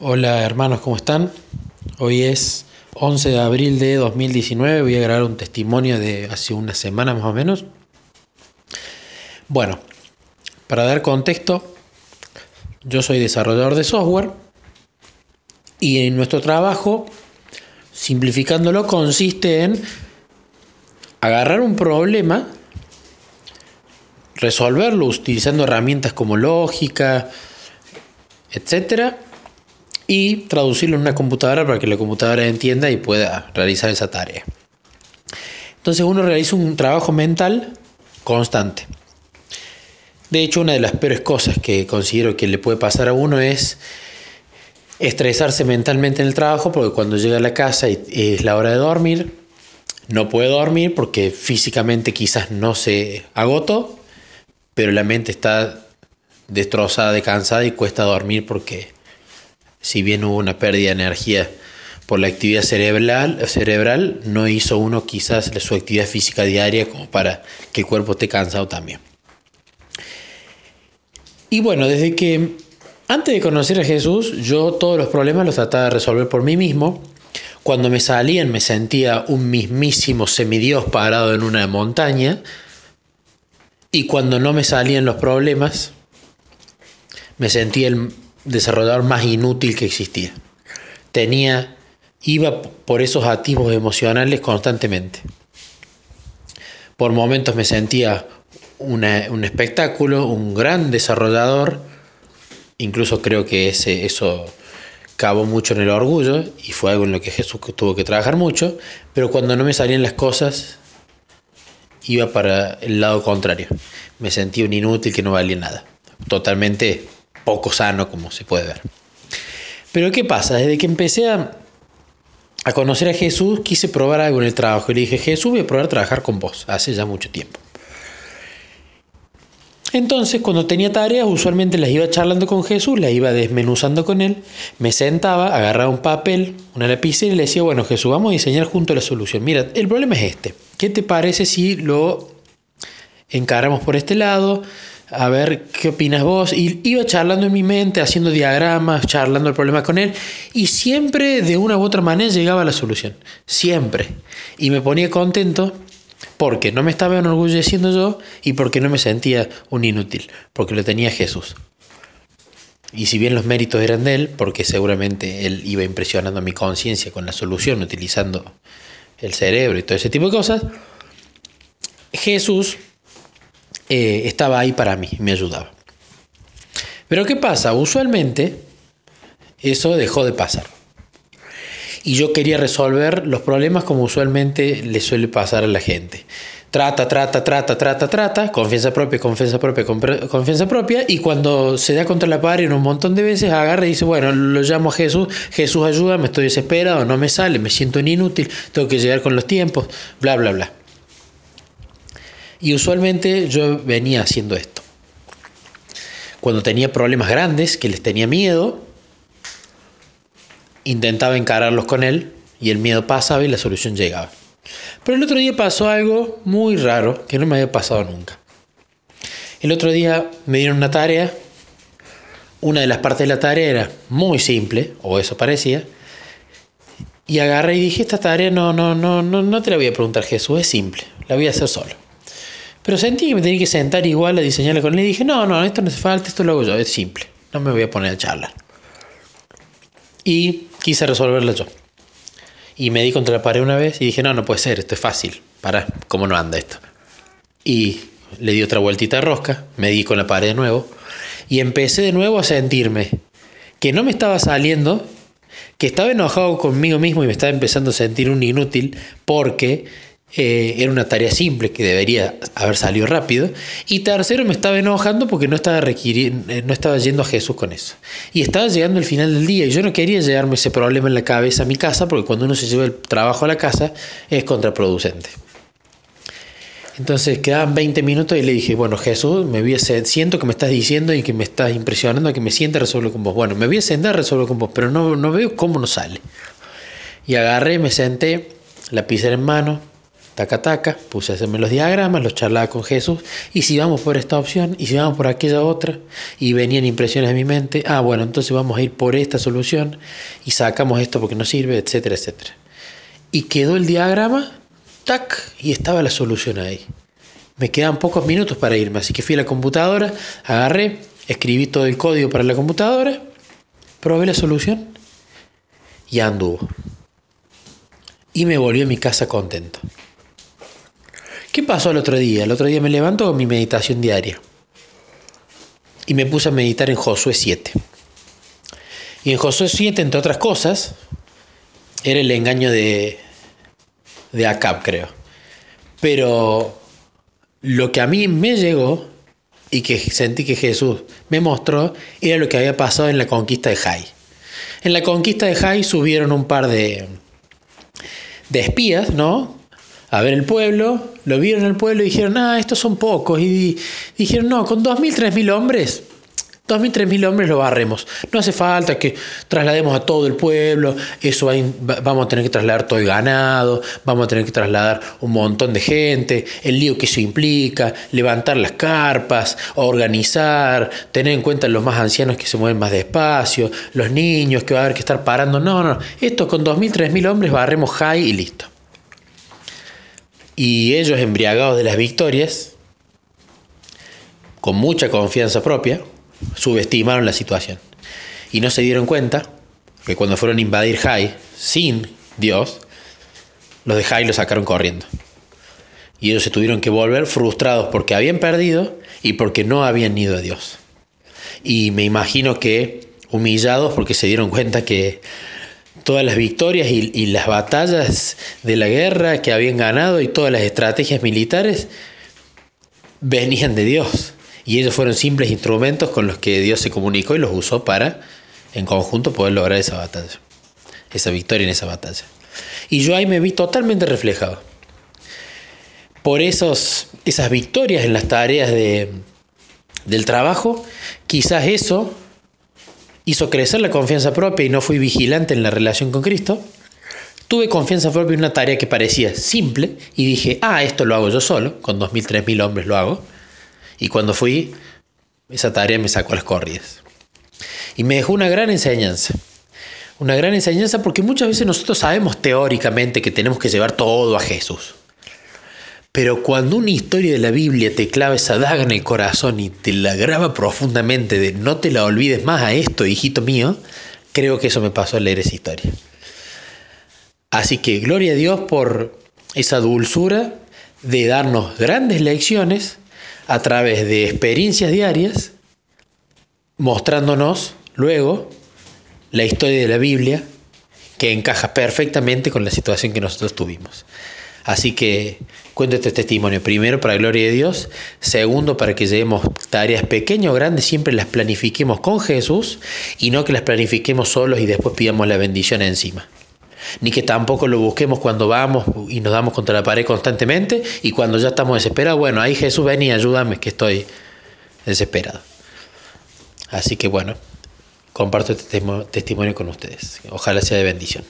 Hola hermanos, ¿cómo están? Hoy es 11 de abril de 2019, voy a grabar un testimonio de hace una semana más o menos. Bueno, para dar contexto, yo soy desarrollador de software y en nuestro trabajo, simplificándolo, consiste en agarrar un problema, resolverlo utilizando herramientas como lógica, etcétera, y traducirlo en una computadora para que la computadora entienda y pueda realizar esa tarea. Entonces uno realiza un trabajo mental constante. De hecho, una de las peores cosas que considero que le puede pasar a uno es estresarse mentalmente en el trabajo porque cuando llega a la casa y es la hora de dormir, no puede dormir porque físicamente quizás no se agotó, pero la mente está destrozada, de cansada y cuesta dormir porque si bien hubo una pérdida de energía por la actividad cerebral, cerebral no hizo uno quizás su actividad física diaria como para que el cuerpo esté cansado también. Y bueno, desde que antes de conocer a Jesús, yo todos los problemas los trataba de resolver por mí mismo. Cuando me salían me sentía un mismísimo semidios parado en una montaña. Y cuando no me salían los problemas, me sentía el desarrollador más inútil que existía. Tenía, iba por esos activos emocionales constantemente. Por momentos me sentía un espectáculo, un gran desarrollador, incluso creo que ese, eso cavó mucho en el orgullo y fue algo en lo que Jesús tuvo que trabajar mucho, pero cuando no me salían las cosas, iba para el lado contrario. Me sentía un inútil que no valía nada. Totalmente poco sano, como se puede ver. Pero ¿qué pasa? Desde que empecé a, conocer a Jesús, quise probar algo en el trabajo. Y le dije, Jesús, voy a probar a trabajar con vos, hace ya mucho tiempo. Entonces, cuando tenía tareas, usualmente las iba charlando con Jesús, las iba desmenuzando con él, me sentaba, agarraba un papel, una lapicera y le decía, bueno, Jesús, vamos a diseñar junto la solución. Mira, el problema es este. ¿Qué te parece si lo encaramos por este lado? A ver qué opinas vos. Y iba charlando en mi mente, haciendo diagramas, charlando el problema con él. Y siempre de una u otra manera llegaba a la solución. Siempre. Y me ponía contento porque no me estaba enorgulleciendo yo y porque no me sentía un inútil. Porque lo tenía Jesús. Y si bien los méritos eran de él, porque seguramente él iba impresionando mi conciencia con la solución, utilizando el cerebro y todo ese tipo de cosas, Jesús eh, estaba ahí para mí, me ayudaba. Pero ¿qué pasa? Usualmente eso dejó de pasar. Y yo quería resolver los problemas como usualmente le suele pasar a la gente. Trata, trata, trata, trata, trata, confianza propia, confianza propia, confianza propia, y cuando se da contra la pared un montón de veces, agarra y dice, bueno, lo llamo a Jesús, Jesús ayuda, me estoy desesperado, no me sale, me siento inútil, tengo que llegar con los tiempos, bla, bla, bla. Y usualmente yo venía haciendo esto. Cuando tenía problemas grandes, que les tenía miedo, intentaba encararlos con él y el miedo pasaba y la solución llegaba. Pero el otro día pasó algo muy raro que no me había pasado nunca. El otro día me dieron una tarea. Una de las partes de la tarea era muy simple, o eso parecía. Y agarré y dije, esta tarea no, no, no, no, no te la voy a preguntar Jesús, es simple, la voy a hacer solo. Pero sentí que me tenía que sentar igual a diseñarla con él y dije, no, no, esto no hace falta, esto lo hago yo, es simple, no me voy a poner a charlar. Y quise resolverla yo. Y me di contra la pared una vez y dije, no, no puede ser, esto es fácil, para, ¿cómo no anda esto? Y le di otra vueltita de rosca, me di con la pared de nuevo y empecé de nuevo a sentirme que no me estaba saliendo, que estaba enojado conmigo mismo y me estaba empezando a sentir un inútil porque eh, era una tarea simple que debería haber salido rápido. Y tercero, me estaba enojando porque no estaba, eh, no estaba yendo a Jesús con eso. Y estaba llegando el final del día y yo no quería llevarme ese problema en la cabeza a mi casa porque cuando uno se lleva el trabajo a la casa es contraproducente. Entonces quedaban 20 minutos y le dije, bueno Jesús, me voy a siento que me estás diciendo y que me estás impresionando que me sienta resuelvo con vos. Bueno, me voy a sentar resuelvo con vos, pero no, no veo cómo no sale. Y agarré, me senté, la pizarra en mano, taca, taca, puse a hacerme los diagramas, los charlaba con Jesús, y si vamos por esta opción, y si vamos por aquella otra, y venían impresiones en mi mente, ah, bueno, entonces vamos a ir por esta solución, y sacamos esto porque no sirve, etcétera, etcétera. Y quedó el diagrama, tac, y estaba la solución ahí. Me quedan pocos minutos para irme, así que fui a la computadora, agarré, escribí todo el código para la computadora, probé la solución y anduvo. Y me volví a mi casa contento. ¿Qué pasó el otro día? El otro día me levanto con mi meditación diaria. Y me puse a meditar en Josué 7. Y en Josué 7, entre otras cosas, era el engaño de, de creo. Pero lo que a mí me llegó y que sentí que Jesús me mostró era lo que había pasado en la conquista de Jai. En la conquista de Jai subieron un par de, de espías, ¿no? A ver el pueblo, lo vieron el pueblo y dijeron, ah, estos son pocos. Y dijeron, no, con 2.000, 3.000 hombres 2.000, 3.000 hombres lo barremos. No hace falta que traslademos a todo el pueblo, eso vamos a tener que trasladar todo el ganado, vamos a tener que trasladar un montón de gente, el lío que eso implica, levantar las carpas, organizar, tener en cuenta los más ancianos que se mueven más despacio, los niños que va a haber que estar parando. No, no, esto con 2.000, 3.000 hombres barremos high y listo. Y ellos embriagados de las victorias, con mucha confianza propia, subestimaron la situación. Y no se dieron cuenta que cuando fueron a invadir Jai sin Dios, los de Jai lo sacaron corriendo. Y ellos se tuvieron que volver frustrados porque habían perdido y porque no habían ido a Dios. Y me imagino que humillados porque se dieron cuenta que todas las victorias y, las batallas de la guerra que habían ganado y todas las estrategias militares venían de Dios. Y ellos fueron simples instrumentos con los que Dios se comunicó y los usó para, en conjunto, poder lograr esa batalla, esa victoria en esa batalla. Y yo ahí me vi totalmente reflejado. Por esos, esas victorias en las tareas de, del trabajo, quizás eso hizo crecer la confianza propia y no fui vigilante en la relación con Cristo. Tuve confianza propia en una tarea que parecía simple y dije, ah, esto lo hago yo solo, con 2.000, 3.000 hombres lo hago. Y cuando fui, esa tarea me sacó las corridas. Y me dejó una gran enseñanza. Una gran enseñanza porque muchas veces nosotros sabemos teóricamente que tenemos que llevar todo a Jesús. Pero cuando una historia de la Biblia te clava esa daga en el corazón y te la graba profundamente de no te la olvides más a esto, hijito mío, creo que eso me pasó al leer esa historia. Así que gloria a Dios por esa dulzura de darnos grandes lecciones a través de experiencias diarias, mostrándonos luego la historia de la Biblia que encaja perfectamente con la situación que nosotros tuvimos. Así que cuento este testimonio, primero para la gloria de Dios, segundo para que llevemos tareas pequeñas o grandes, siempre las planifiquemos con Jesús y no que las planifiquemos solos y después pidamos la bendición encima ni que tampoco lo busquemos cuando vamos y nos damos contra la pared constantemente y cuando ya estamos desesperados, bueno, ahí Jesús ven y ayúdame que estoy desesperado. Así que bueno, comparto este testimonio con ustedes. Ojalá sea de bendición.